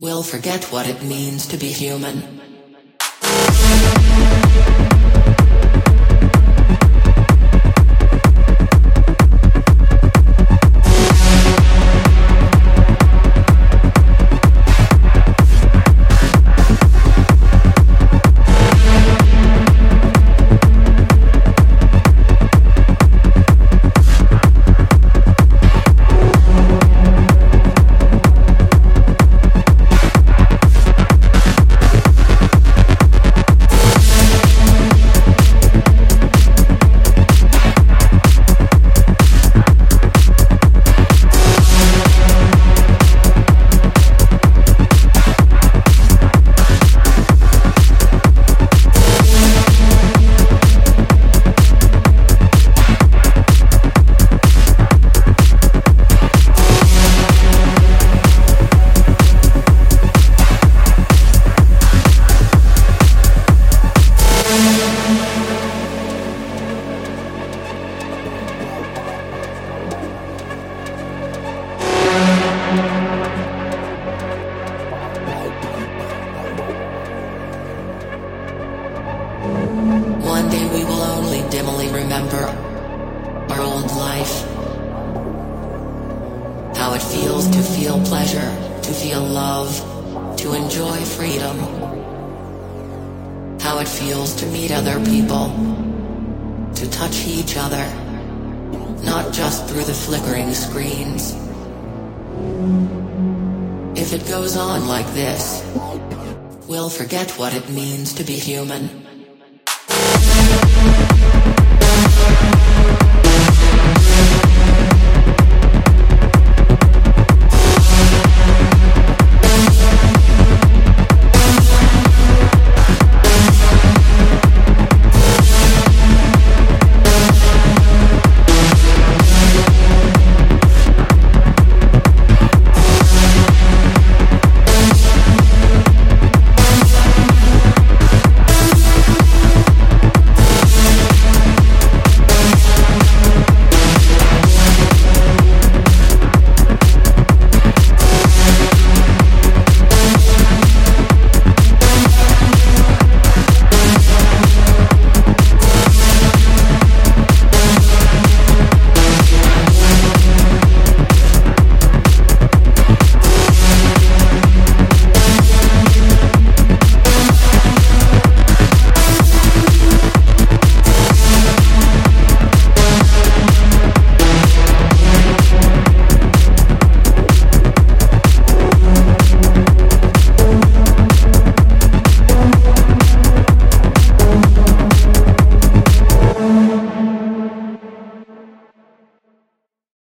We'll forget what it means to be human. Dimly remember our old life. How it feels to feel pleasure, to feel love, to enjoy freedom. How it feels to meet other people, to touch each other, not just through the flickering screens. If it goes on like this, we'll forget what it means to be human.